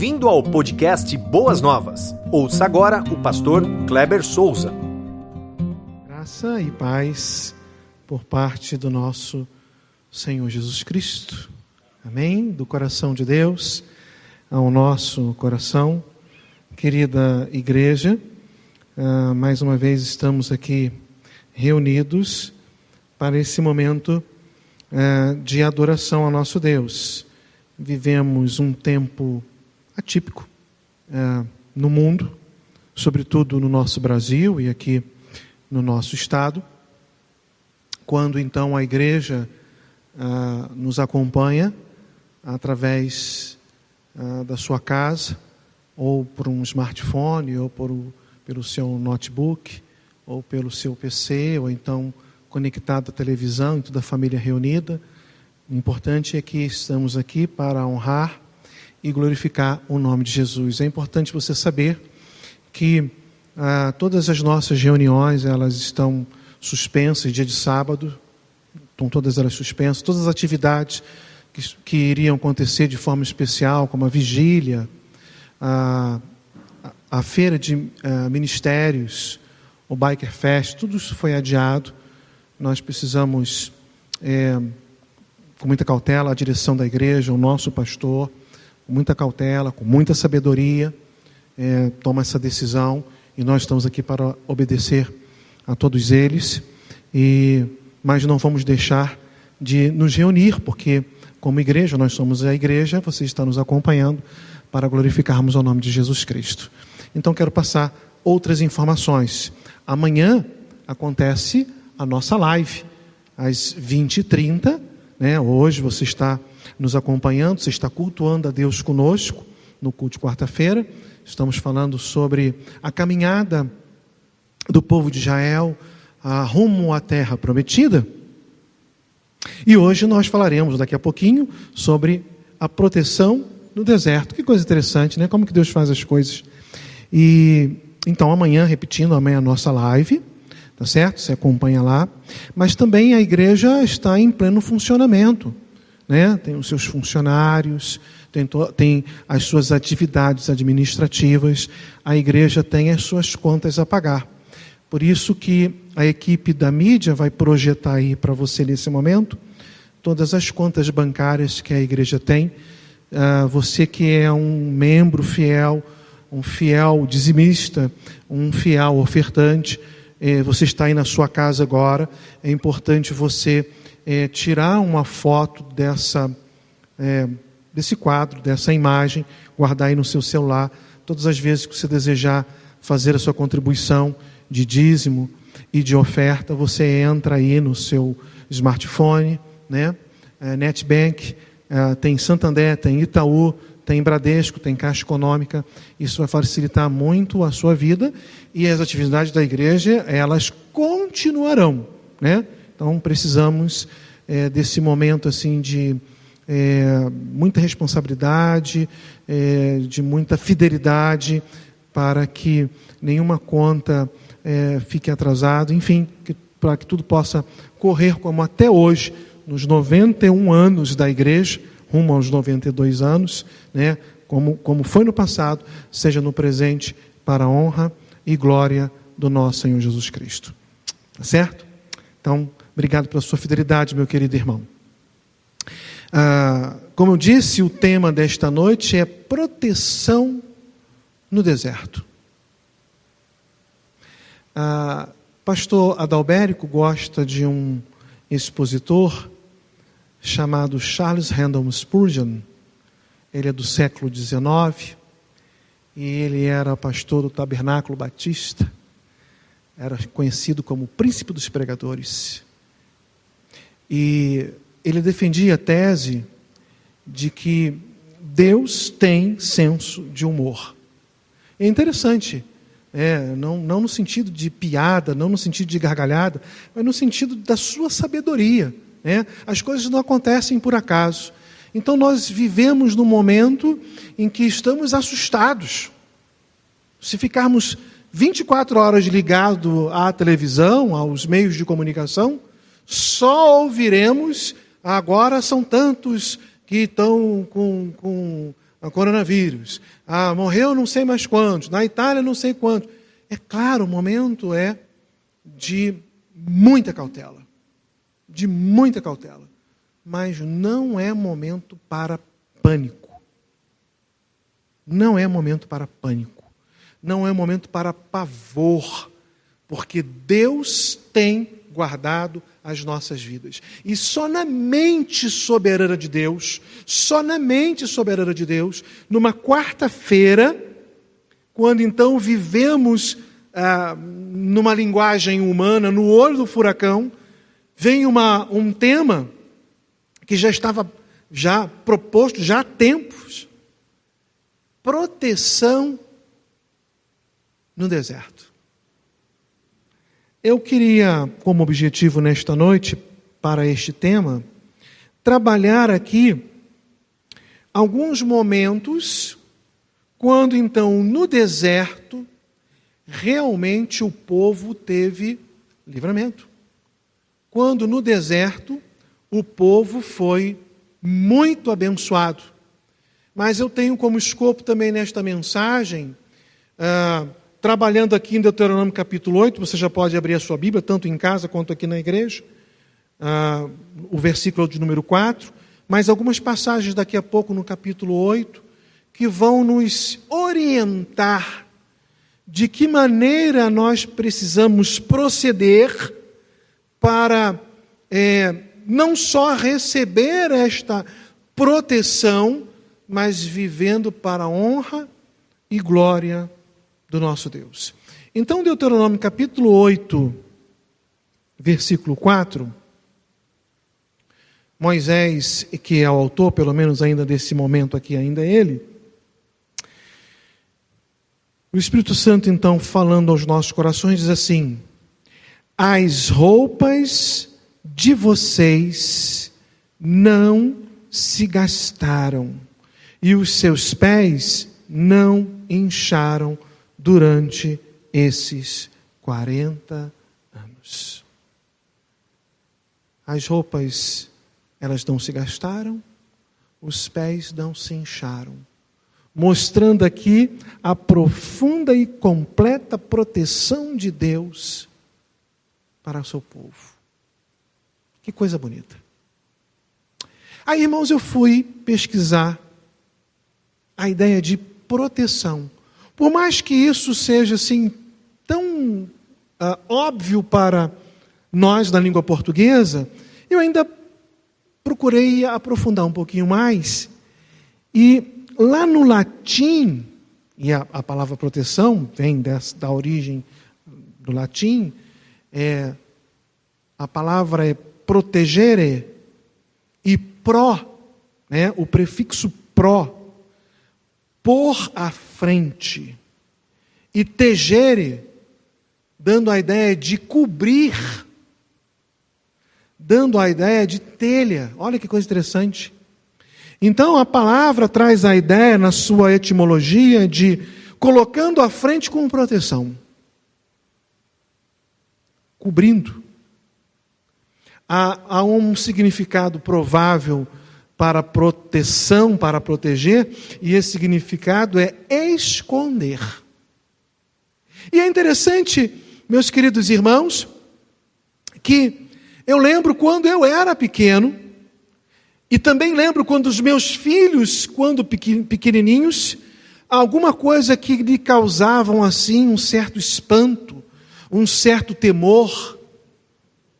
Bem-vindo ao podcast Boas Novas. Ouça agora o pastor Kleber Souza. Graça e paz por parte do nosso Senhor Jesus Cristo. Amém? Do coração de Deus ao nosso coração. Querida igreja, uh, mais uma vez estamos aqui reunidos para esse momento uh, de adoração ao nosso Deus. Vivemos um tempo atípico é, no mundo, sobretudo no nosso Brasil e aqui no nosso estado, quando então a igreja ah, nos acompanha através ah, da sua casa, ou por um smartphone, ou por, pelo seu notebook, ou pelo seu PC, ou então conectado à televisão e toda a família reunida. O importante é que estamos aqui para honrar e glorificar o nome de Jesus. É importante você saber que ah, todas as nossas reuniões elas estão suspensas dia de sábado, estão todas elas suspensas, todas as atividades que, que iriam acontecer de forma especial, como a vigília, a, a feira de a, ah, ministérios, o Biker Fest, tudo isso foi adiado. Nós precisamos, é, com muita cautela, a direção da igreja, o nosso pastor, com muita cautela, com muita sabedoria, é, toma essa decisão e nós estamos aqui para obedecer a todos eles. E mas não vamos deixar de nos reunir, porque como igreja nós somos a igreja, você está nos acompanhando para glorificarmos o nome de Jesus Cristo. Então quero passar outras informações. Amanhã acontece a nossa live às 20h30, né? Hoje você está nos acompanhando, você está cultuando a Deus conosco no culto de quarta-feira. Estamos falando sobre a caminhada do povo de Israel a rumo à terra prometida. E hoje nós falaremos daqui a pouquinho sobre a proteção no deserto. Que coisa interessante, né? Como que Deus faz as coisas. E então amanhã, repetindo, amanhã a nossa live, tá certo? Você acompanha lá. Mas também a igreja está em pleno funcionamento né? tem os seus funcionários, tem, tem as suas atividades administrativas, a igreja tem as suas contas a pagar. Por isso que a equipe da mídia vai projetar aí para você nesse momento todas as contas bancárias que a igreja tem. Uh, você que é um membro fiel, um fiel dizimista, um fiel ofertante, eh, você está aí na sua casa agora, é importante você é, tirar uma foto dessa, é, desse quadro, dessa imagem, guardar aí no seu celular, todas as vezes que você desejar fazer a sua contribuição de dízimo e de oferta, você entra aí no seu smartphone, né? É, NetBank, é, tem Santander, tem Itaú, tem Bradesco, tem Caixa Econômica. Isso vai facilitar muito a sua vida e as atividades da igreja, elas continuarão, né? Então precisamos é, desse momento assim de é, muita responsabilidade, é, de muita fidelidade, para que nenhuma conta fique atrasada, enfim, para que tudo possa correr como até hoje, nos 91 anos da igreja, rumo aos 92 anos, né, como, como foi no passado, seja no presente, para a honra e glória do nosso Senhor Jesus Cristo. Tá certo? Então, Obrigado pela sua fidelidade, meu querido irmão. Ah, como eu disse, o tema desta noite é proteção no deserto. Ah, pastor Adalberico gosta de um expositor chamado Charles Randall Spurgeon. Ele é do século XIX e ele era pastor do Tabernáculo Batista. Era conhecido como príncipe dos pregadores. E ele defendia a tese de que Deus tem senso de humor. É interessante, é, não, não no sentido de piada, não no sentido de gargalhada, mas no sentido da sua sabedoria. Né? As coisas não acontecem por acaso. Então nós vivemos num momento em que estamos assustados. Se ficarmos 24 horas ligado à televisão, aos meios de comunicação, só ouviremos agora são tantos que estão com, com coronavírus. Ah, morreu não sei mais quantos, na Itália não sei quantos. É claro, o momento é de muita cautela. De muita cautela. Mas não é momento para pânico. Não é momento para pânico. Não é momento para pavor. Porque Deus tem guardado as nossas vidas. E só na mente soberana de Deus, só na mente soberana de Deus, numa quarta-feira, quando então vivemos ah, numa linguagem humana, no olho do furacão, vem uma, um tema que já estava já proposto já há tempos: proteção no deserto. Eu queria, como objetivo nesta noite, para este tema, trabalhar aqui alguns momentos quando então no deserto realmente o povo teve livramento. Quando no deserto o povo foi muito abençoado. Mas eu tenho como escopo também nesta mensagem ah, trabalhando aqui em Deuteronômio capítulo 8, você já pode abrir a sua Bíblia, tanto em casa quanto aqui na igreja, uh, o versículo de número 4, mas algumas passagens daqui a pouco no capítulo 8, que vão nos orientar de que maneira nós precisamos proceder para é, não só receber esta proteção, mas vivendo para a honra e glória do nosso Deus. Então, Deuteronômio capítulo 8, versículo 4, Moisés, que é o autor, pelo menos ainda desse momento aqui, ainda é ele, o Espírito Santo, então, falando aos nossos corações, diz assim: As roupas de vocês não se gastaram, e os seus pés não incharam durante esses 40 anos. As roupas, elas não se gastaram, os pés não se incharam, mostrando aqui a profunda e completa proteção de Deus para o seu povo. Que coisa bonita. Aí, irmãos, eu fui pesquisar a ideia de proteção por mais que isso seja assim tão uh, óbvio para nós da língua portuguesa, eu ainda procurei aprofundar um pouquinho mais. E lá no latim, e a, a palavra proteção vem dessa, da origem do latim, é, a palavra é protegere e pró, né, o prefixo pró, por à frente. E tegere, dando a ideia de cobrir, dando a ideia de telha. Olha que coisa interessante. Então a palavra traz a ideia, na sua etimologia, de colocando à frente com proteção, cobrindo. Há, há um significado provável para proteção, para proteger, e esse significado é esconder. E é interessante, meus queridos irmãos, que eu lembro quando eu era pequeno, e também lembro quando os meus filhos, quando pequenininhos, alguma coisa que lhe causavam assim um certo espanto, um certo temor,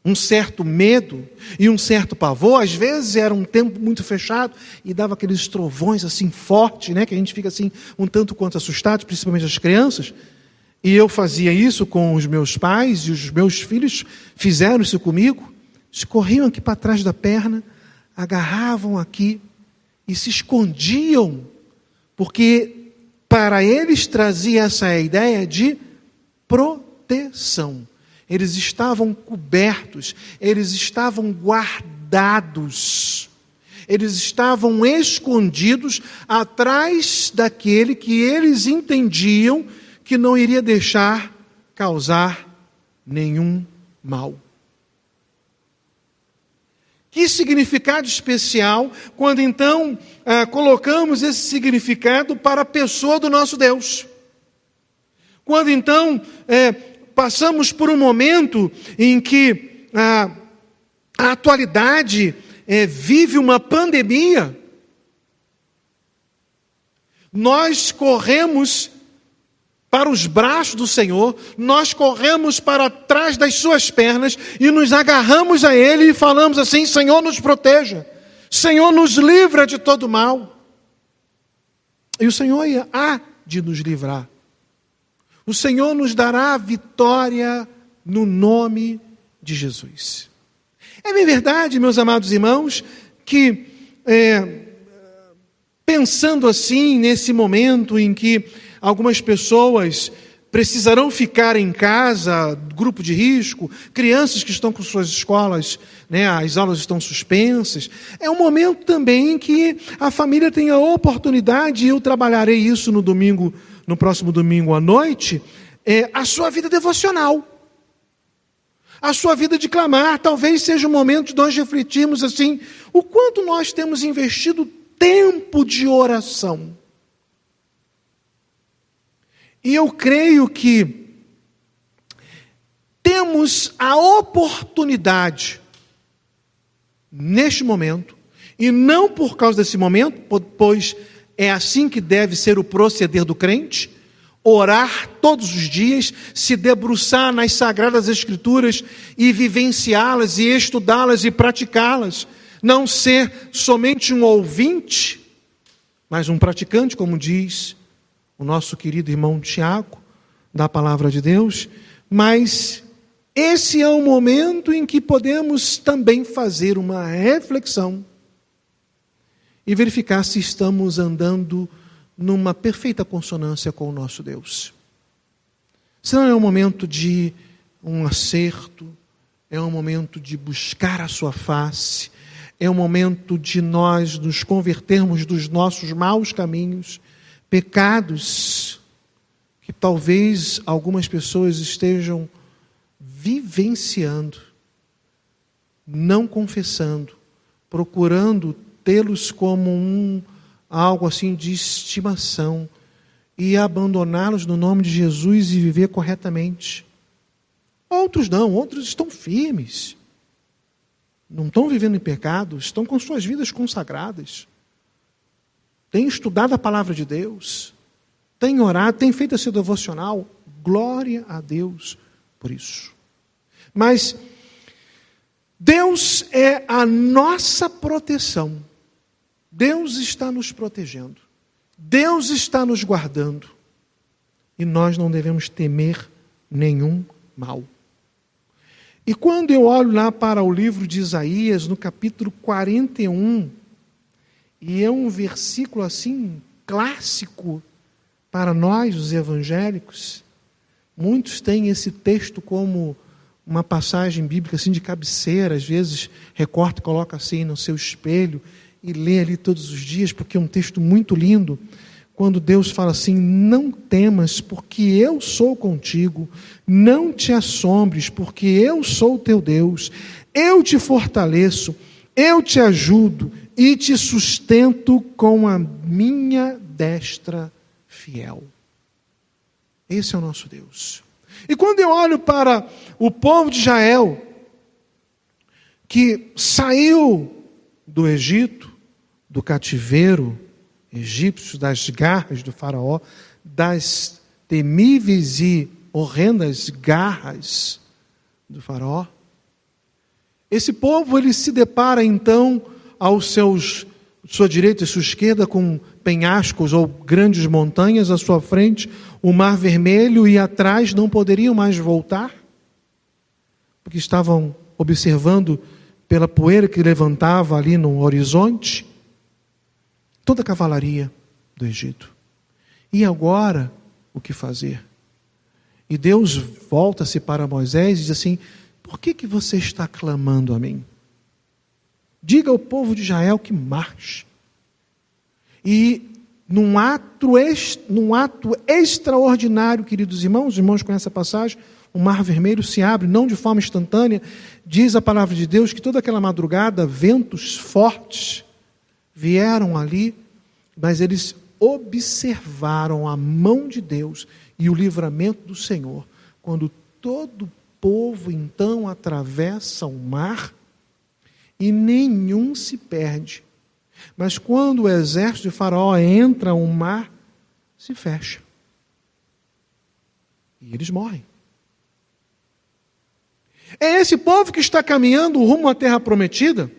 um certo medo e um certo pavor. Às vezes era um tempo muito fechado e dava aqueles trovões assim fortes, né, que a gente fica assim um tanto quanto assustado, principalmente as crianças. E eu fazia isso com os meus pais e os meus filhos fizeram isso comigo. Eles corriam aqui para trás da perna, agarravam aqui e se escondiam, porque para eles trazia essa ideia de proteção. Eles estavam cobertos, eles estavam guardados, eles estavam escondidos atrás daquele que eles entendiam que não iria deixar causar nenhum mal. Que significado especial quando então ah, colocamos esse significado para a pessoa do nosso Deus. Quando então é, passamos por um momento em que ah, a atualidade é, vive uma pandemia, nós corremos para os braços do Senhor, nós corremos para trás das suas pernas e nos agarramos a Ele e falamos assim: Senhor, nos proteja, Senhor, nos livra de todo mal. E o Senhor há de nos livrar. O Senhor nos dará vitória no nome de Jesus. É bem verdade, meus amados irmãos, que é, pensando assim, nesse momento em que algumas pessoas precisarão ficar em casa, grupo de risco, crianças que estão com suas escolas, né, as aulas estão suspensas. É um momento também em que a família tem a oportunidade, e eu trabalharei isso no domingo, no próximo domingo à noite, é, a sua vida devocional. A sua vida de clamar, talvez seja o momento de nós refletirmos assim, o quanto nós temos investido tempo de oração. E eu creio que temos a oportunidade, neste momento, e não por causa desse momento, pois é assim que deve ser o proceder do crente, orar todos os dias, se debruçar nas sagradas escrituras e vivenciá-las e estudá-las e praticá-las, não ser somente um ouvinte, mas um praticante, como diz o nosso querido irmão Tiago, da palavra de Deus, mas esse é o momento em que podemos também fazer uma reflexão e verificar se estamos andando numa perfeita consonância com o nosso Deus. Se não é um momento de um acerto, é um momento de buscar a sua face, é um momento de nós nos convertermos dos nossos maus caminhos pecados que talvez algumas pessoas estejam vivenciando, não confessando, procurando tê-los como um algo assim de estimação e abandoná-los no nome de Jesus e viver corretamente. Outros não, outros estão firmes. Não estão vivendo em pecado, estão com suas vidas consagradas tem estudado a palavra de Deus, tem orado, tem feito esse devocional. Glória a Deus por isso. Mas Deus é a nossa proteção. Deus está nos protegendo. Deus está nos guardando. E nós não devemos temer nenhum mal. E quando eu olho lá para o livro de Isaías, no capítulo 41, e é um versículo assim clássico para nós, os evangélicos. Muitos têm esse texto como uma passagem bíblica assim de cabeceira, às vezes recorta e coloca assim no seu espelho e lê ali todos os dias, porque é um texto muito lindo. Quando Deus fala assim: Não temas, porque eu sou contigo, não te assombres, porque eu sou teu Deus, eu te fortaleço, eu te ajudo, e te sustento com a minha destra fiel. Esse é o nosso Deus. E quando eu olho para o povo de Israel, que saiu do Egito, do cativeiro egípcio, das garras do Faraó, das temíveis e horrendas garras do Faraó, esse povo ele se depara então aos seus sua direita e sua esquerda com penhascos ou grandes montanhas à sua frente, o mar vermelho e atrás não poderiam mais voltar, porque estavam observando pela poeira que levantava ali no horizonte toda a cavalaria do Egito. E agora, o que fazer? E Deus volta-se para Moisés e diz assim: Por que, que você está clamando a mim? Diga ao povo de Israel que marche. E num ato, num ato extraordinário, queridos irmãos, irmãos com essa passagem, o mar vermelho se abre, não de forma instantânea. Diz a palavra de Deus que toda aquela madrugada ventos fortes vieram ali, mas eles observaram a mão de Deus e o livramento do Senhor. Quando todo o povo então atravessa o mar e nenhum se perde. Mas quando o exército de Faraó entra, o mar se fecha. E eles morrem. É esse povo que está caminhando rumo à terra prometida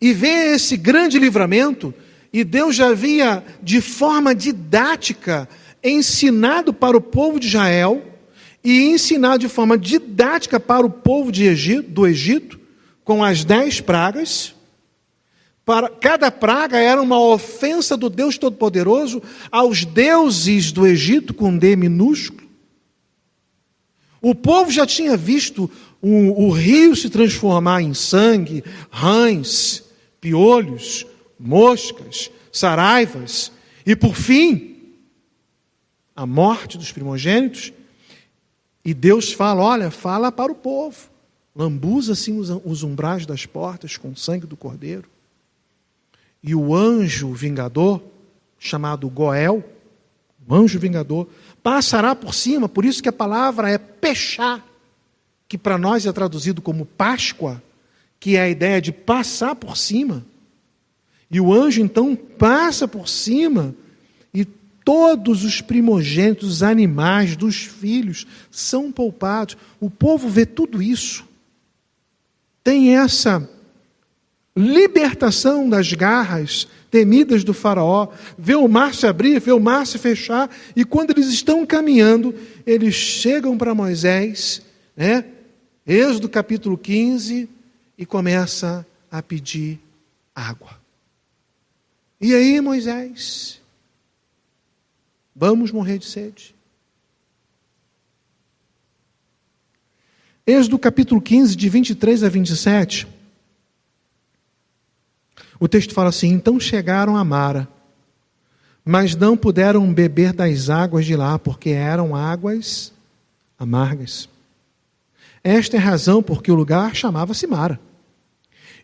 e vê esse grande livramento, e Deus já havia, de forma didática, ensinado para o povo de Israel e ensinado de forma didática para o povo Egito, do Egito, com as dez pragas. Para, cada praga era uma ofensa do Deus Todo-Poderoso aos deuses do Egito, com D minúsculo. O povo já tinha visto o, o rio se transformar em sangue, rães, piolhos, moscas, saraivas, e por fim, a morte dos primogênitos. E Deus fala: olha, fala para o povo, lambuza assim os umbrais das portas com o sangue do cordeiro. E o anjo vingador, chamado Goel, o anjo vingador, passará por cima, por isso que a palavra é pechar, que para nós é traduzido como Páscoa, que é a ideia de passar por cima. E o anjo então passa por cima e todos os primogênitos, os animais dos filhos são poupados. O povo vê tudo isso. Tem essa libertação das garras temidas do Faraó, vê o mar se abrir, vê o mar se fechar, e quando eles estão caminhando, eles chegam para Moisés, né? Êxodo capítulo 15, e começa a pedir água. E aí, Moisés, vamos morrer de sede. Êxodo capítulo 15, de 23 a 27. O texto fala assim: Então chegaram a Mara, mas não puderam beber das águas de lá, porque eram águas amargas. Esta é a razão porque o lugar chamava-se Mara.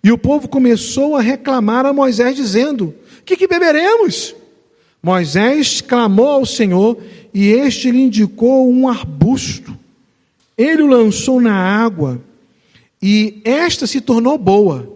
E o povo começou a reclamar a Moisés, dizendo: Que que beberemos? Moisés clamou ao Senhor e este lhe indicou um arbusto. Ele o lançou na água e esta se tornou boa.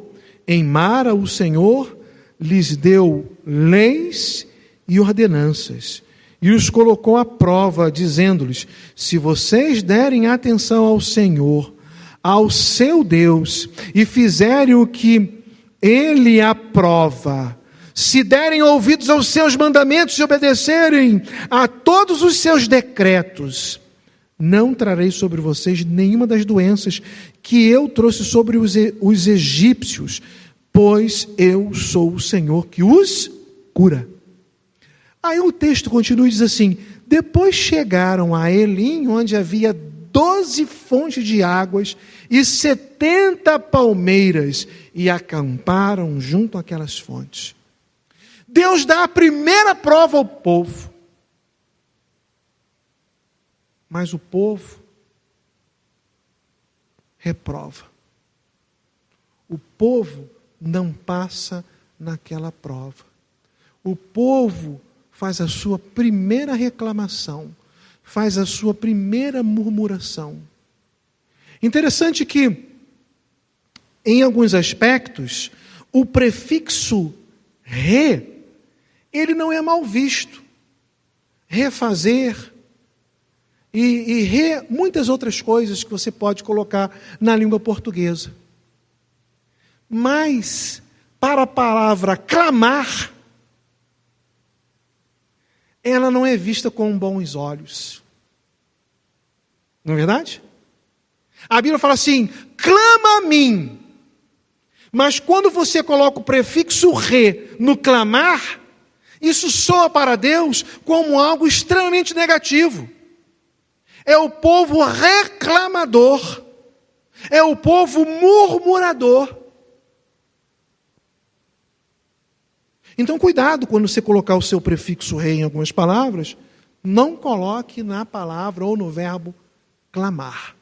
Em Mara, o Senhor lhes deu leis e ordenanças, e os colocou à prova, dizendo-lhes: Se vocês derem atenção ao Senhor, ao seu Deus, e fizerem o que ele aprova, se derem ouvidos aos seus mandamentos e obedecerem a todos os seus decretos, não trarei sobre vocês nenhuma das doenças que eu trouxe sobre os, os egípcios, pois eu sou o Senhor que os cura. Aí o texto continua e diz assim: depois chegaram a Elim, onde havia doze fontes de águas e setenta palmeiras, e acamparam junto àquelas fontes. Deus dá a primeira prova ao povo. Mas o povo reprova. O povo não passa naquela prova. O povo faz a sua primeira reclamação, faz a sua primeira murmuração. Interessante que, em alguns aspectos, o prefixo re, ele não é mal visto. Refazer e, e re, muitas outras coisas que você pode colocar na língua portuguesa. Mas, para a palavra clamar, ela não é vista com bons olhos. Não é verdade? A Bíblia fala assim: clama a mim. Mas quando você coloca o prefixo re no clamar, isso soa para Deus como algo extremamente negativo. É o povo reclamador, é o povo murmurador. Então, cuidado quando você colocar o seu prefixo rei em algumas palavras, não coloque na palavra ou no verbo clamar.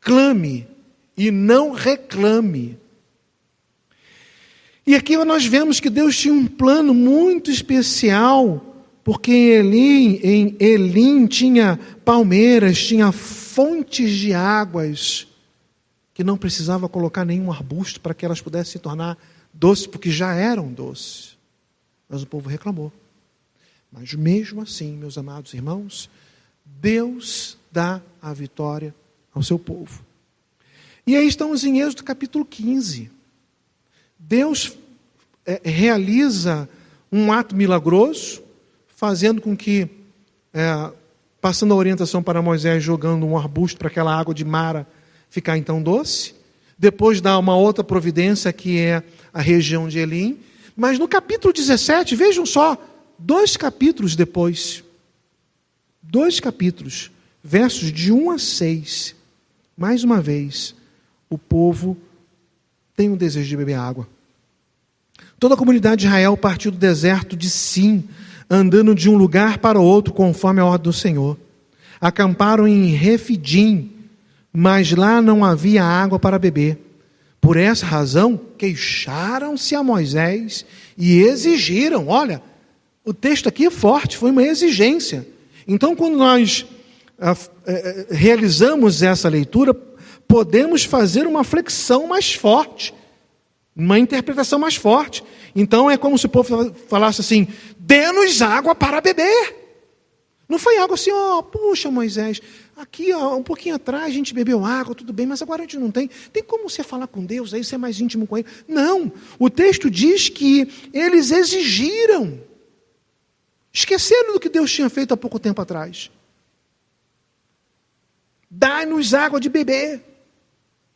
Clame e não reclame. E aqui nós vemos que Deus tinha um plano muito especial, porque em Elim, em Elim tinha palmeiras, tinha fontes de águas, que não precisava colocar nenhum arbusto para que elas pudessem se tornar doces, porque já eram doces. Mas o povo reclamou. Mas mesmo assim, meus amados irmãos, Deus dá a vitória ao seu povo. E aí estamos em Êxodo capítulo 15. Deus é, realiza um ato milagroso, fazendo com que, é, passando a orientação para Moisés, jogando um arbusto para aquela água de Mara ficar então doce. Depois dá uma outra providência que é a região de Elim. Mas no capítulo 17, vejam só, dois capítulos depois, dois capítulos, versos de 1 a 6, mais uma vez, o povo tem um desejo de beber água. Toda a comunidade de Israel partiu do deserto de Sim, andando de um lugar para outro, conforme a ordem do Senhor. Acamparam em Refidim, mas lá não havia água para beber. Por essa razão, queixaram-se a Moisés e exigiram: olha, o texto aqui é forte, foi uma exigência. Então, quando nós realizamos essa leitura, podemos fazer uma flexão mais forte, uma interpretação mais forte. Então, é como se o povo falasse assim: dê-nos água para beber. Não foi algo assim, ó, oh, puxa, Moisés, aqui ó, um pouquinho atrás a gente bebeu água, tudo bem, mas agora a gente não tem. Tem como você falar com Deus, aí você é mais íntimo com Ele? Não. O texto diz que eles exigiram. Esqueceram do que Deus tinha feito há pouco tempo atrás. Dai-nos água de beber.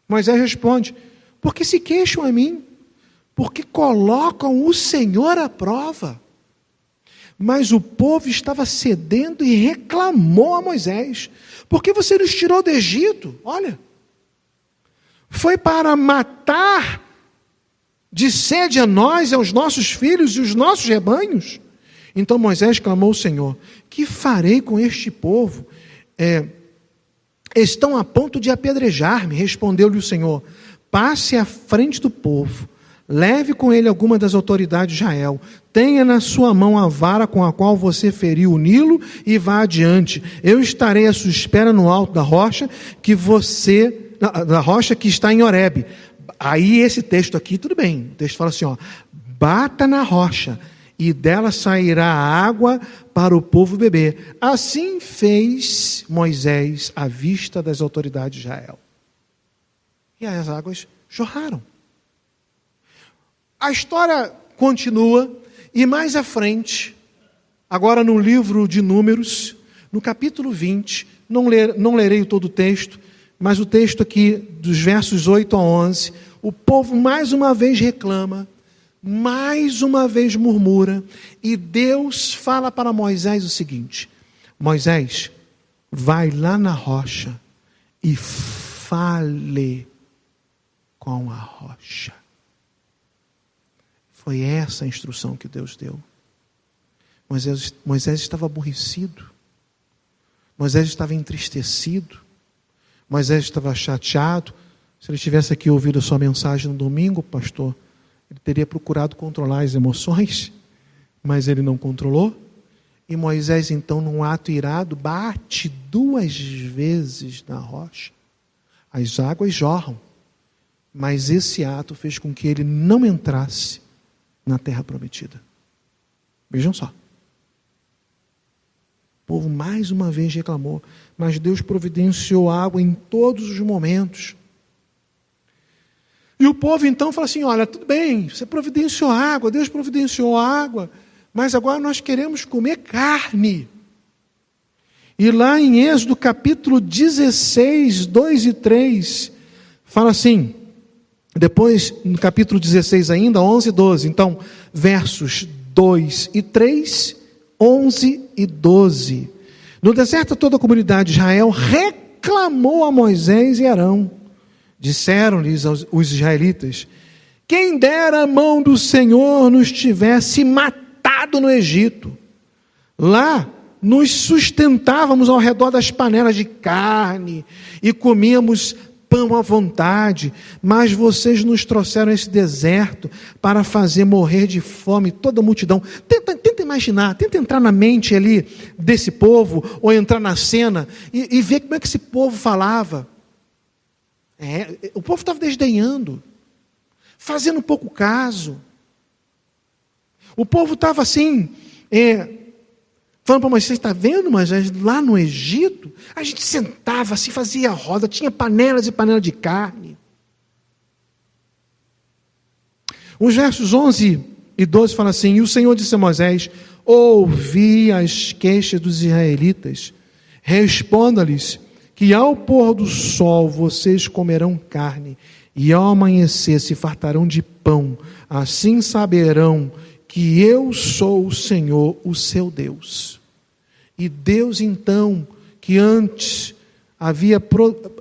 Moisés responde: Porque se queixam a mim, porque colocam o Senhor à prova. Mas o povo estava cedendo e reclamou a Moisés: Por que você nos tirou do Egito? Olha, foi para matar de sede a nós, aos nossos filhos e os nossos rebanhos. Então Moisés clamou ao Senhor: Que farei com este povo? É, estão a ponto de apedrejar-me. Respondeu-lhe o Senhor: Passe à frente do povo Leve com ele alguma das autoridades de Israel. Tenha na sua mão a vara com a qual você feriu o Nilo e vá adiante. Eu estarei à sua espera no alto da rocha que você da rocha que está em Horebe. Aí esse texto aqui, tudo bem. O texto fala assim, ó: Bata na rocha e dela sairá água para o povo beber. Assim fez Moisés à vista das autoridades de Israel. E as águas jorraram. A história continua e mais à frente, agora no livro de Números, no capítulo 20, não, ler, não lerei todo o texto, mas o texto aqui dos versos 8 a 11, o povo mais uma vez reclama, mais uma vez murmura, e Deus fala para Moisés o seguinte: Moisés, vai lá na rocha e fale com a rocha. Foi essa a instrução que Deus deu. Moisés, Moisés estava aborrecido. Moisés estava entristecido. Moisés estava chateado. Se ele tivesse aqui ouvido a sua mensagem no domingo, pastor, ele teria procurado controlar as emoções, mas ele não controlou. E Moisés, então, num ato irado, bate duas vezes na rocha. As águas jorram, mas esse ato fez com que ele não entrasse na terra prometida. Vejam só. O povo mais uma vez reclamou, mas Deus providenciou água em todos os momentos. E o povo então fala assim: olha, tudo bem, você providenciou água, Deus providenciou água, mas agora nós queremos comer carne. E lá em Êxodo capítulo 16, 2 e 3, fala assim: depois, no capítulo 16 ainda, 11 e 12. Então, versos 2 e 3, 11 e 12. No deserto, toda a comunidade de Israel reclamou a Moisés e Arão. Disseram-lhes os israelitas: Quem dera a mão do Senhor nos tivesse matado no Egito. Lá nos sustentávamos ao redor das panelas de carne e comíamos pão à vontade, mas vocês nos trouxeram esse deserto para fazer morrer de fome toda a multidão. Tenta, tenta imaginar, tenta entrar na mente ali desse povo, ou entrar na cena e, e ver como é que esse povo falava. É, o povo estava desdenhando, fazendo pouco caso. O povo estava assim, é, falando para Moisés: está vendo, mas lá no Egito, a gente sentava assim, fazia roda, tinha panelas e panelas de carne. Os versos 11 e 12 falam assim: E o Senhor disse a Moisés: Ouvi as queixas dos israelitas, responda-lhes que ao pôr do sol vocês comerão carne, e ao amanhecer se fartarão de pão, assim saberão que eu sou o Senhor, o seu Deus. E Deus, então, que antes havia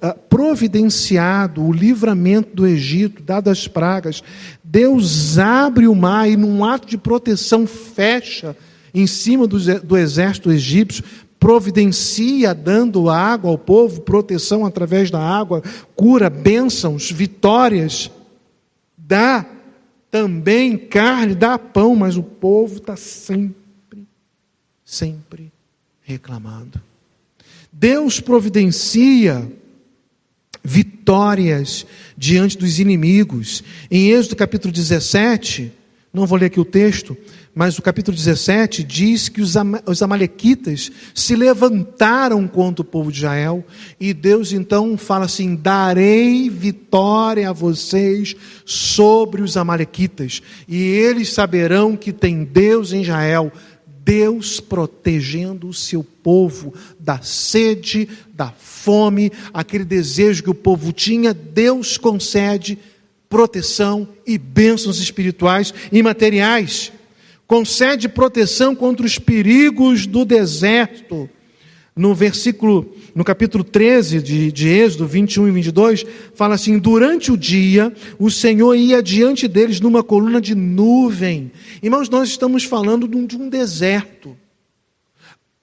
ah, providenciado o livramento do Egito, dado as pragas, Deus abre o mar e, num ato de proteção, fecha em cima do exército egípcio, providencia, dando água ao povo, proteção através da água, cura, bênçãos, vitórias, dá também carne, dá pão, mas o povo está sempre, sempre reclamando. Deus providencia vitórias diante dos inimigos. Em Êxodo capítulo 17, não vou ler aqui o texto, mas o capítulo 17 diz que os, os Amalequitas se levantaram contra o povo de Israel, e Deus então fala assim: darei vitória a vocês sobre os Amalequitas, e eles saberão que tem Deus em Israel. Deus protegendo o seu povo da sede, da fome, aquele desejo que o povo tinha, Deus concede proteção e bênçãos espirituais e materiais concede proteção contra os perigos do deserto. No versículo, no capítulo 13 de, de Êxodo 21 e 22, fala assim: Durante o dia, o Senhor ia diante deles numa coluna de nuvem. Irmãos, nós estamos falando de um, de um deserto.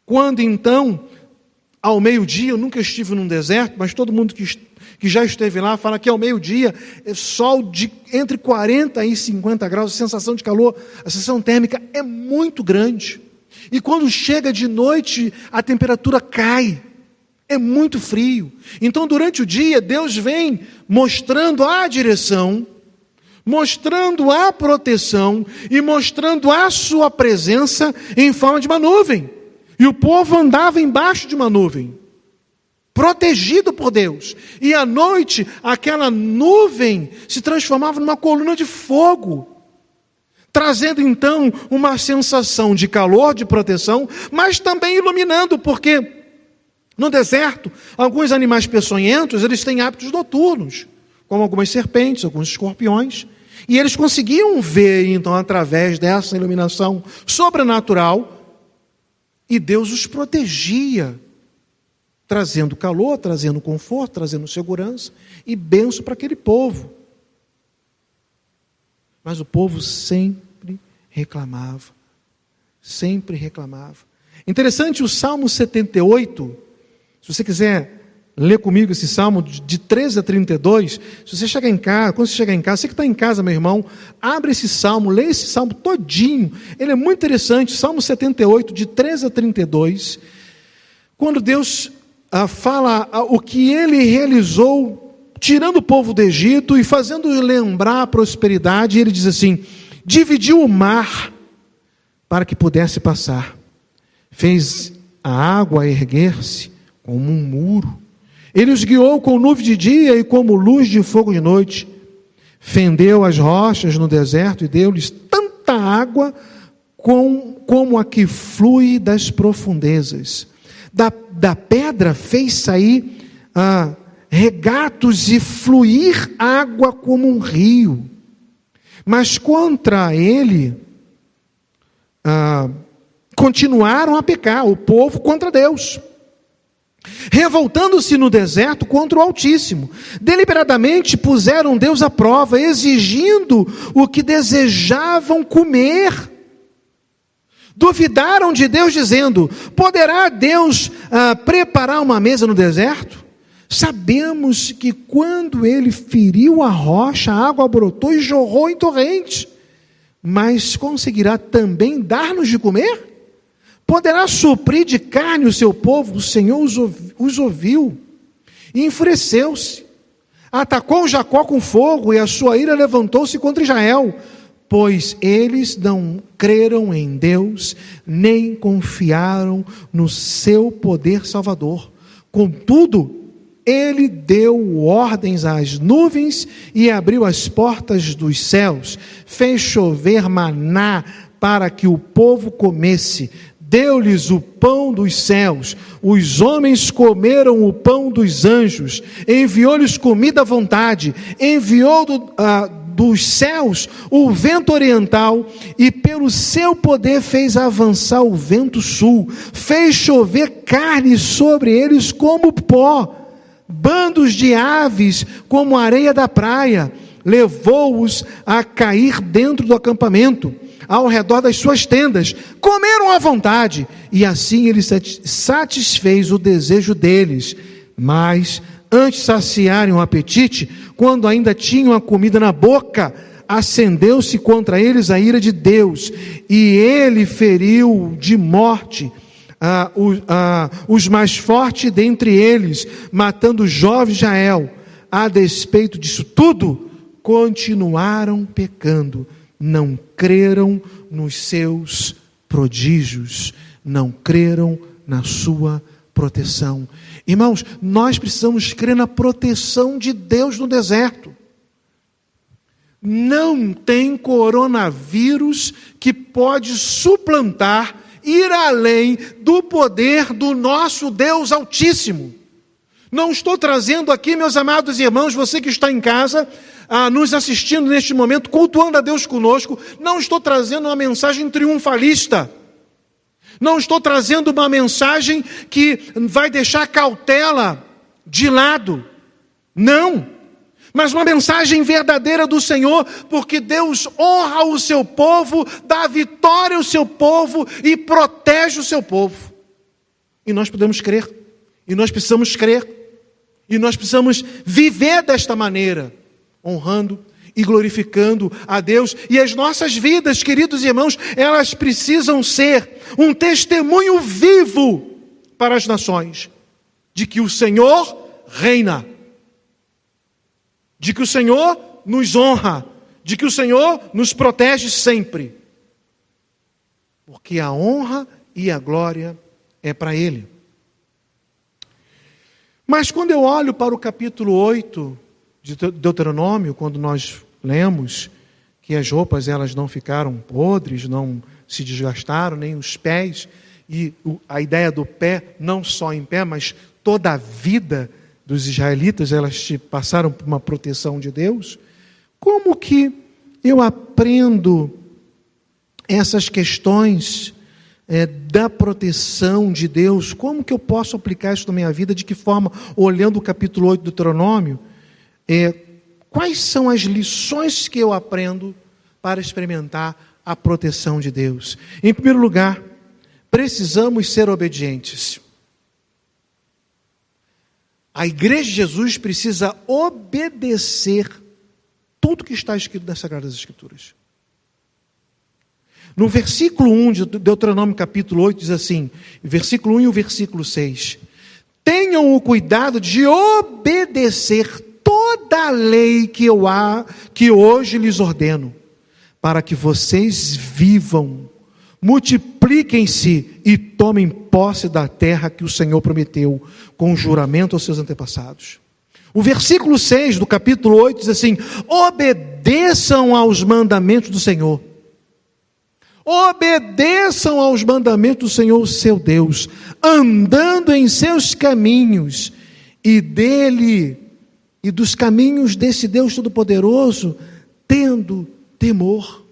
Quando então, ao meio-dia, eu nunca estive num deserto, mas todo mundo que que já esteve lá, fala que ao meio-dia, é sol de entre 40 e 50 graus, a sensação de calor, a sensação térmica é muito grande. E quando chega de noite, a temperatura cai. É muito frio. Então, durante o dia, Deus vem mostrando a direção, mostrando a proteção e mostrando a sua presença em forma de uma nuvem. E o povo andava embaixo de uma nuvem protegido por Deus. E à noite, aquela nuvem se transformava numa coluna de fogo, trazendo então uma sensação de calor, de proteção, mas também iluminando, porque no deserto, alguns animais peçonhentos, eles têm hábitos noturnos, como algumas serpentes, alguns escorpiões, e eles conseguiam ver então através dessa iluminação sobrenatural, e Deus os protegia trazendo calor, trazendo conforto, trazendo segurança e benção para aquele povo. Mas o povo sempre reclamava, sempre reclamava. Interessante o Salmo 78, se você quiser ler comigo esse salmo de 13 a 32, se você chegar em casa, quando você chegar em casa, você que está em casa, meu irmão, abre esse salmo, lê esse salmo todinho, ele é muito interessante, Salmo 78, de 13 a 32, quando Deus ah, fala ah, o que ele realizou, tirando o povo do Egito e fazendo lembrar a prosperidade, ele diz assim: dividiu o mar para que pudesse passar, fez a água erguer-se como um muro, ele os guiou com nuvem de dia e como luz de fogo de noite, fendeu as rochas no deserto e deu-lhes tanta água com, como a que flui das profundezas. Da, da pedra fez sair ah, regatos e fluir água como um rio. Mas contra ele ah, continuaram a pecar, o povo contra Deus. Revoltando-se no deserto contra o Altíssimo, deliberadamente puseram Deus à prova, exigindo o que desejavam comer. Duvidaram de Deus, dizendo: Poderá Deus ah, preparar uma mesa no deserto? Sabemos que quando ele feriu a rocha, a água brotou e jorrou em torrentes. Mas conseguirá também dar-nos de comer? Poderá suprir de carne o seu povo? O Senhor os ouviu e enfureceu-se. Atacou Jacó com fogo e a sua ira levantou-se contra Israel, pois eles não creram em Deus, nem confiaram no seu poder salvador. Contudo, ele deu ordens às nuvens e abriu as portas dos céus, fez chover maná para que o povo comesse, deu-lhes o pão dos céus, os homens comeram o pão dos anjos, enviou-lhes comida à vontade, enviou do, uh, dos céus o vento oriental e pelo seu poder fez avançar o vento sul, fez chover carne sobre eles como pó bandos de aves como areia da praia, levou-os a cair dentro do acampamento, ao redor das suas tendas, comeram à vontade, e assim ele satisfez o desejo deles. Mas, antes saciarem o apetite, quando ainda tinham a comida na boca, acendeu-se contra eles a ira de Deus, e ele feriu de morte ah, ah, os mais fortes dentre eles, matando os de Israel. A despeito disso tudo, continuaram pecando, não creram nos seus prodígios, não creram na sua proteção. Irmãos, nós precisamos crer na proteção de Deus no deserto. Não tem coronavírus que pode suplantar ir além do poder do nosso Deus Altíssimo. Não estou trazendo aqui, meus amados irmãos, você que está em casa, ah, nos assistindo neste momento, cultuando a Deus conosco, não estou trazendo uma mensagem triunfalista. Não estou trazendo uma mensagem que vai deixar cautela de lado. Não mas uma mensagem verdadeira do Senhor, porque Deus honra o seu povo, dá vitória ao seu povo e protege o seu povo. E nós podemos crer, e nós precisamos crer, e nós precisamos viver desta maneira, honrando e glorificando a Deus. E as nossas vidas, queridos irmãos, elas precisam ser um testemunho vivo para as nações de que o Senhor reina de que o Senhor nos honra, de que o Senhor nos protege sempre. Porque a honra e a glória é para Ele. Mas quando eu olho para o capítulo 8 de Deuteronômio, quando nós lemos que as roupas elas não ficaram podres, não se desgastaram, nem os pés, e a ideia do pé, não só em pé, mas toda a vida dos israelitas, elas passaram por uma proteção de Deus. Como que eu aprendo essas questões é, da proteção de Deus? Como que eu posso aplicar isso na minha vida? De que forma? Olhando o capítulo 8 do Deuteronômio, é, quais são as lições que eu aprendo para experimentar a proteção de Deus? Em primeiro lugar, precisamos ser obedientes. A igreja de Jesus precisa obedecer tudo que está escrito nas Sagradas Escrituras. No versículo 1 de Deuteronômio capítulo 8 diz assim, versículo 1 e o versículo 6: Tenham o cuidado de obedecer toda a lei que eu há, que hoje lhes ordeno, para que vocês vivam multipliquem-se e tomem posse da terra que o Senhor prometeu, com juramento aos seus antepassados. O versículo 6 do capítulo 8 diz assim: obedeçam aos mandamentos do Senhor. Obedeçam aos mandamentos do Senhor, seu Deus, andando em seus caminhos, e dele, e dos caminhos desse Deus Todo-Poderoso, tendo temor.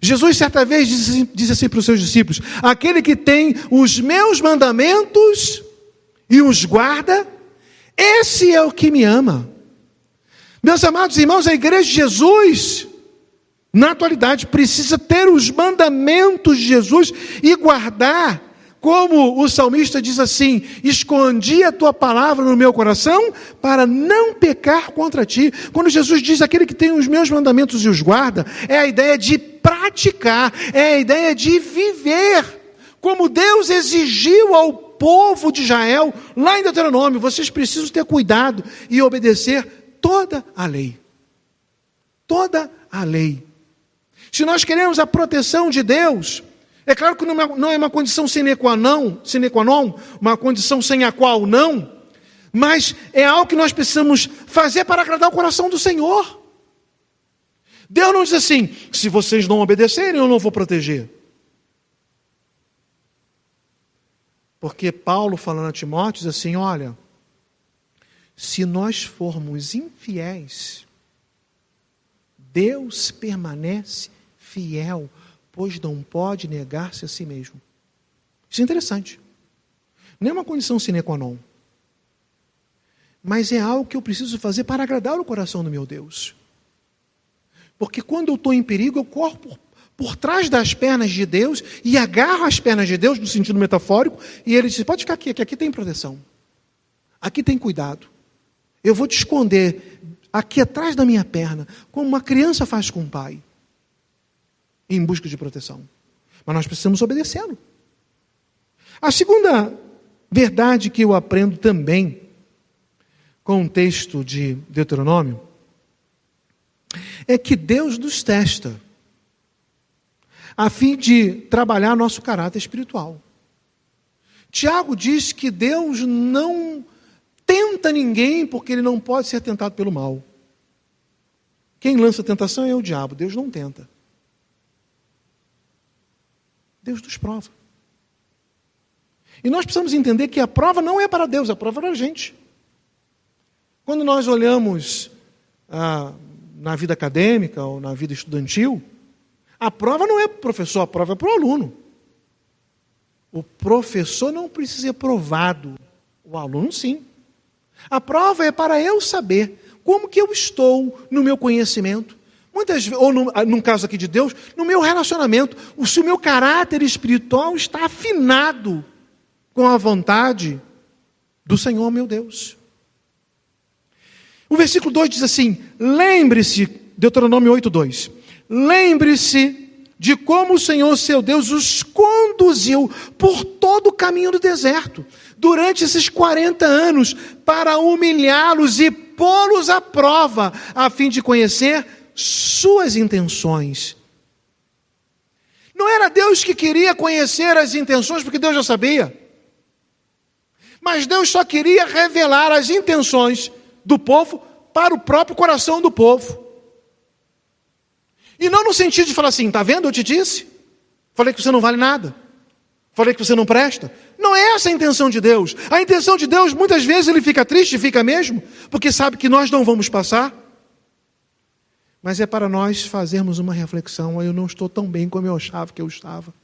Jesus, certa vez, disse, disse assim para os seus discípulos: Aquele que tem os meus mandamentos e os guarda, esse é o que me ama. Meus amados irmãos, a igreja de Jesus na atualidade, precisa ter os mandamentos de Jesus e guardar, como o salmista diz assim: escondi a tua palavra no meu coração para não pecar contra ti. Quando Jesus diz aquele que tem os meus mandamentos e os guarda, é a ideia de praticar, é a ideia de viver, como Deus exigiu ao povo de Israel, lá em Deuteronômio, vocês precisam ter cuidado e obedecer toda a lei. Toda a lei. Se nós queremos a proteção de Deus, é claro que não é uma condição sine qua non, sine qua non uma condição sem a qual não, mas é algo que nós precisamos fazer para agradar o coração do Senhor. Deus não diz assim: se vocês não obedecerem, eu não vou proteger. Porque Paulo, falando a Timóteo, diz assim: olha, se nós formos infiéis, Deus permanece fiel, pois não pode negar-se a si mesmo. Isso é interessante. Não é uma condição sine qua non. Mas é algo que eu preciso fazer para agradar o coração do meu Deus. Porque quando eu estou em perigo, eu corro por, por trás das pernas de Deus e agarro as pernas de Deus, no sentido metafórico, e ele diz: pode ficar aqui, que aqui tem proteção. Aqui tem cuidado. Eu vou te esconder aqui atrás da minha perna, como uma criança faz com o pai em busca de proteção. Mas nós precisamos obedecê-lo. A segunda verdade que eu aprendo também com o texto de Deuteronômio é que Deus nos testa a fim de trabalhar nosso caráter espiritual. Tiago diz que Deus não tenta ninguém porque ele não pode ser tentado pelo mal. Quem lança tentação é o diabo, Deus não tenta. Deus nos prova. E nós precisamos entender que a prova não é para Deus, a prova é para a gente. Quando nós olhamos ah, na vida acadêmica ou na vida estudantil, a prova não é para o professor, a prova é para o aluno. O professor não precisa ser provado, o aluno sim. A prova é para eu saber como que eu estou no meu conhecimento, Muitas ou no, ah, num caso aqui de Deus, no meu relacionamento, se o meu caráter espiritual está afinado com a vontade do Senhor meu Deus. O versículo 2 diz assim: lembre-se, Deuteronômio 8,2: lembre-se de como o Senhor seu Deus os conduziu por todo o caminho do deserto, durante esses 40 anos, para humilhá-los e pô-los à prova, a fim de conhecer suas intenções. Não era Deus que queria conhecer as intenções, porque Deus já sabia. Mas Deus só queria revelar as intenções do povo para o próprio coração do povo. E não no sentido de falar assim, tá vendo? Eu te disse. Falei que você não vale nada. Falei que você não presta. Não é essa a intenção de Deus. A intenção de Deus, muitas vezes, ele fica triste, fica mesmo, porque sabe que nós não vamos passar mas é para nós fazermos uma reflexão. Eu não estou tão bem como eu achava que eu estava.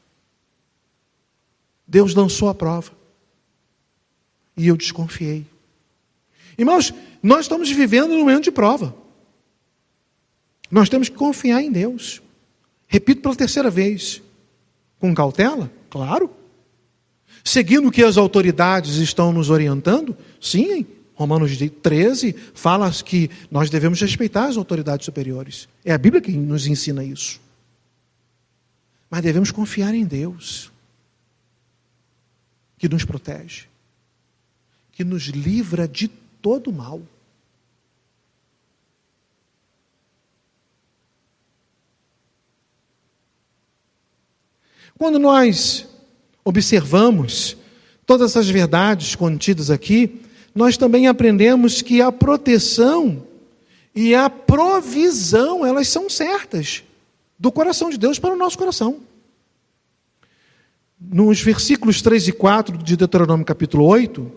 Deus lançou a prova. E eu desconfiei. Irmãos, nós estamos vivendo num momento de prova. Nós temos que confiar em Deus. Repito pela terceira vez. Com cautela? Claro. Seguindo o que as autoridades estão nos orientando? Sim, Romanos 13 fala que nós devemos respeitar as autoridades superiores. É a Bíblia que nos ensina isso. Mas devemos confiar em Deus, que nos protege, que nos livra de todo mal. Quando nós observamos todas essas verdades contidas aqui, nós também aprendemos que a proteção e a provisão, elas são certas do coração de Deus para o nosso coração. Nos versículos 3 e 4 de Deuteronômio capítulo 8,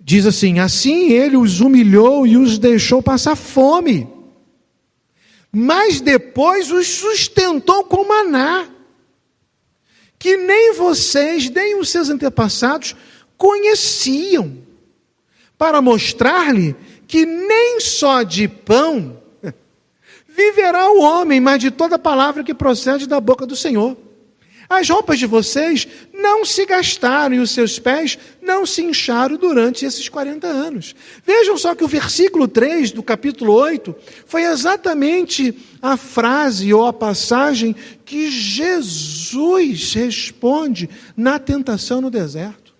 diz assim: Assim ele os humilhou e os deixou passar fome, mas depois os sustentou com maná, que nem vocês, nem os seus antepassados conheciam para mostrar-lhe que nem só de pão Viverá o homem, mas de toda palavra que procede da boca do Senhor. As roupas de vocês não se gastaram e os seus pés não se incharam durante esses 40 anos. Vejam só que o versículo 3 do capítulo 8 foi exatamente a frase ou a passagem que Jesus responde na tentação no deserto.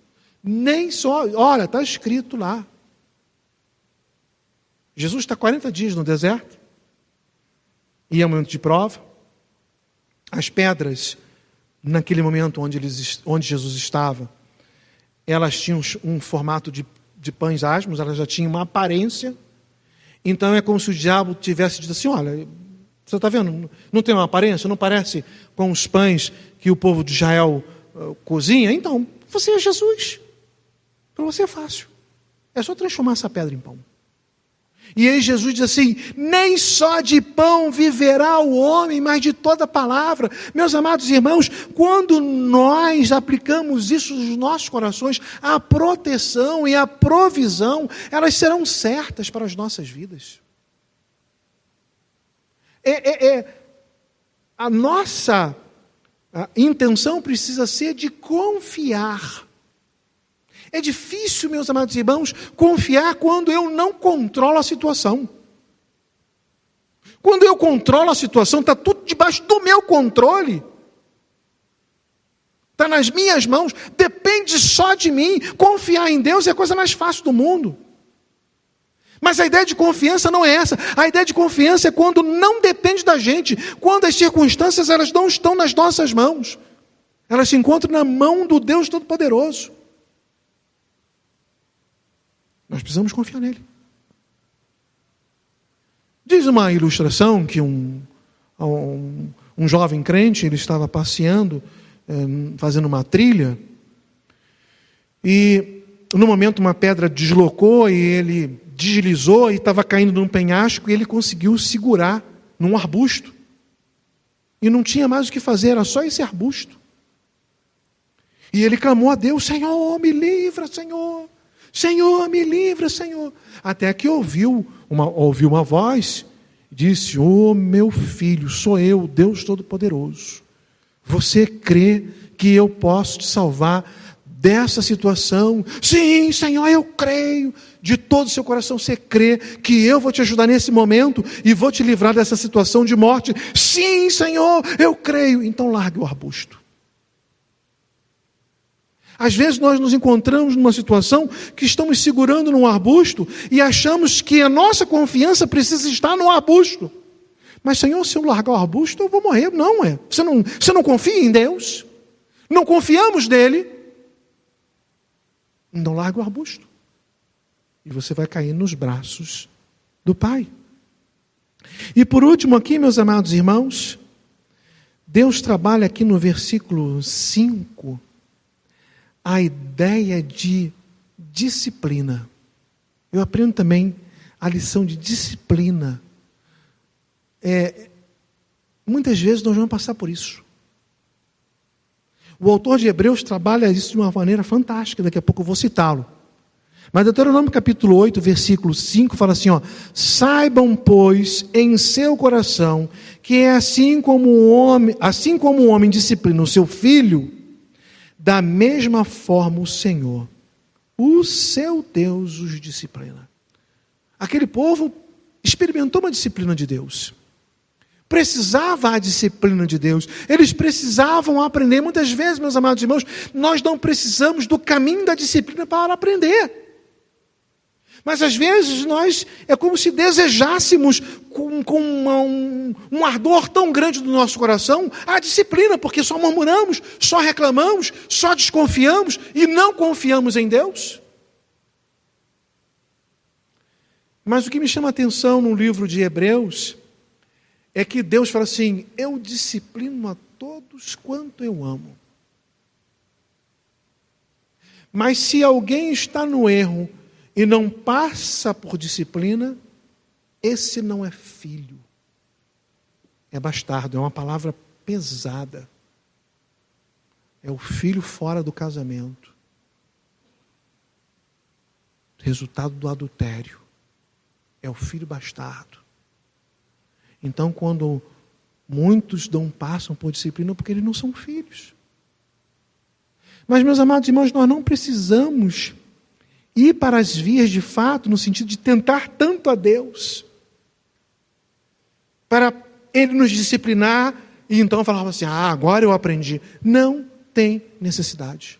Nem só, olha, está escrito lá. Jesus está 40 dias no deserto, e é um momento de prova. As pedras naquele momento onde, eles, onde Jesus estava, elas tinham um formato de, de pães asmos, elas já tinham uma aparência. Então é como se o diabo tivesse dito assim: olha, você está vendo? Não tem uma aparência? Não parece com os pães que o povo de Israel uh, cozinha? Então, você é Jesus. Para você é fácil. É só transformar essa pedra em pão. E aí Jesus diz assim: nem só de pão viverá o homem, mas de toda palavra. Meus amados irmãos, quando nós aplicamos isso nos nossos corações, a proteção e a provisão, elas serão certas para as nossas vidas. É, é, é a nossa a intenção precisa ser de confiar é difícil, meus amados irmãos, confiar quando eu não controlo a situação. Quando eu controlo a situação, está tudo debaixo do meu controle. Está nas minhas mãos, depende só de mim. Confiar em Deus é a coisa mais fácil do mundo. Mas a ideia de confiança não é essa. A ideia de confiança é quando não depende da gente, quando as circunstâncias elas não estão nas nossas mãos. Elas se encontram na mão do Deus Todo-Poderoso. Nós precisamos confiar nele. Diz uma ilustração que um, um, um jovem crente ele estava passeando, eh, fazendo uma trilha, e no momento uma pedra deslocou e ele deslizou e estava caindo num penhasco e ele conseguiu segurar num arbusto. E não tinha mais o que fazer, era só esse arbusto. E ele clamou a Deus: Senhor, me livra, Senhor. Senhor, me livra, Senhor. Até que ouviu uma, ouviu uma voz, disse: Ô oh, meu filho, sou eu, Deus Todo-Poderoso. Você crê que eu posso te salvar dessa situação? Sim, Senhor, eu creio. De todo o seu coração você crê que eu vou te ajudar nesse momento e vou te livrar dessa situação de morte? Sim, Senhor, eu creio. Então largue o arbusto. Às vezes nós nos encontramos numa situação que estamos segurando num arbusto e achamos que a nossa confiança precisa estar no arbusto. Mas, Senhor, se eu largar o arbusto, eu vou morrer. Não, é. Você não, você não confia em Deus? Não confiamos nele? Então larga o arbusto. E você vai cair nos braços do Pai. E por último, aqui, meus amados irmãos, Deus trabalha aqui no versículo 5 a ideia de disciplina. Eu aprendo também a lição de disciplina. É, muitas vezes nós vamos passar por isso. O autor de Hebreus trabalha isso de uma maneira fantástica, daqui a pouco eu vou citá-lo. Mas Deuteronômio capítulo 8, versículo 5 fala assim: ó, saibam, pois, em seu coração, que é assim como o homem, assim como o homem disciplina o seu filho, da mesma forma, o Senhor, o seu Deus, os disciplina. Aquele povo experimentou uma disciplina de Deus. Precisava a disciplina de Deus. Eles precisavam aprender. Muitas vezes, meus amados irmãos, nós não precisamos do caminho da disciplina para aprender. Mas às vezes nós é como se desejássemos com, com uma, um, um ardor tão grande do nosso coração a disciplina, porque só murmuramos, só reclamamos, só desconfiamos e não confiamos em Deus. Mas o que me chama a atenção no livro de Hebreus é que Deus fala assim: Eu disciplino a todos quanto eu amo. Mas se alguém está no erro, e não passa por disciplina, esse não é filho. É bastardo, é uma palavra pesada. É o filho fora do casamento. Resultado do adultério. É o filho bastardo. Então, quando muitos não passam por disciplina, porque eles não são filhos. Mas, meus amados irmãos, nós não precisamos ir para as vias de fato, no sentido de tentar tanto a Deus, para Ele nos disciplinar e então falar assim: ah, agora eu aprendi. Não tem necessidade.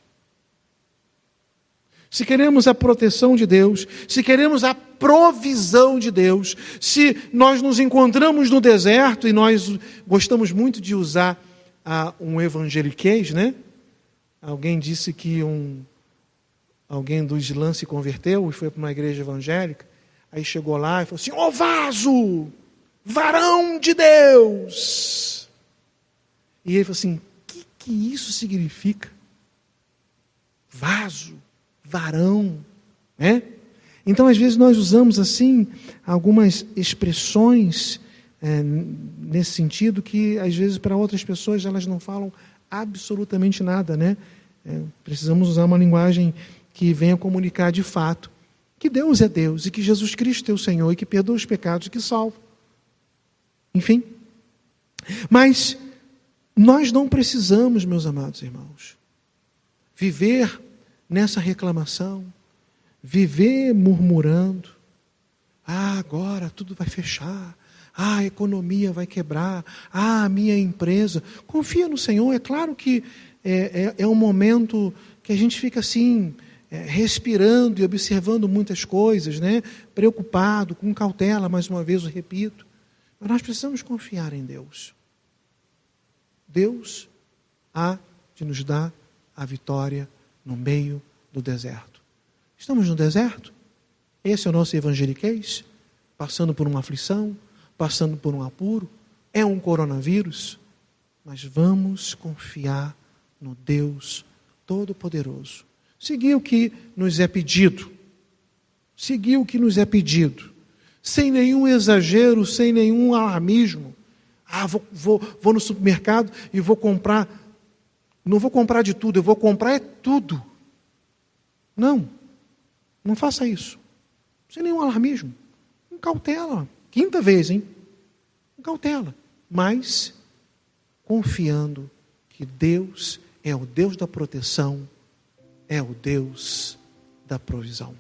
Se queremos a proteção de Deus, se queremos a provisão de Deus, se nós nos encontramos no deserto e nós gostamos muito de usar ah, um evangeliquez, né? Alguém disse que um, alguém do Islã se converteu e foi para uma igreja evangélica. Aí chegou lá e falou assim: oh, vaso, varão de Deus. E ele falou assim: o que, que isso significa? Vaso, varão, né? Então, às vezes, nós usamos assim algumas expressões é, nesse sentido que, às vezes, para outras pessoas elas não falam absolutamente nada, né? É, precisamos usar uma linguagem que venha comunicar de fato que Deus é Deus e que Jesus Cristo é o Senhor e que perdoa os pecados e que salva. Enfim. Mas nós não precisamos, meus amados irmãos, viver nessa reclamação, viver murmurando. Ah, agora tudo vai fechar. Ah, a economia vai quebrar. Ah, a minha empresa. Confia no Senhor. É claro que é, é, é um momento que a gente fica assim, respirando e observando muitas coisas, né? preocupado, com cautela, mais uma vez eu repito. Mas nós precisamos confiar em Deus. Deus há de nos dar a vitória no meio do deserto. Estamos no deserto? Esse é o nosso evangeliquez? Passando por uma aflição, passando por um apuro? É um coronavírus? Mas vamos confiar no Deus Todo-Poderoso. Seguir o que nos é pedido. Seguir o que nos é pedido. Sem nenhum exagero, sem nenhum alarmismo. Ah, vou, vou, vou no supermercado e vou comprar. Não vou comprar de tudo, eu vou comprar é tudo. Não, não faça isso. Sem nenhum alarmismo. Com cautela. Quinta vez, hein? Com cautela. Mas confiando que Deus é o Deus da proteção, é o Deus da provisão.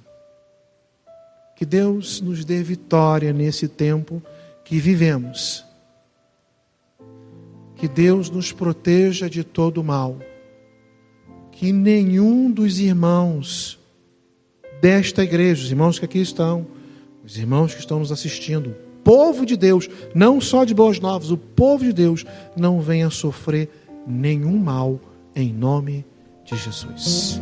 Que Deus nos dê vitória nesse tempo que vivemos que Deus nos proteja de todo mal. Que nenhum dos irmãos desta igreja, os irmãos que aqui estão, os irmãos que estão nos assistindo, o povo de Deus, não só de boas novas, o povo de Deus, não venha sofrer nenhum mal em nome de Jesus.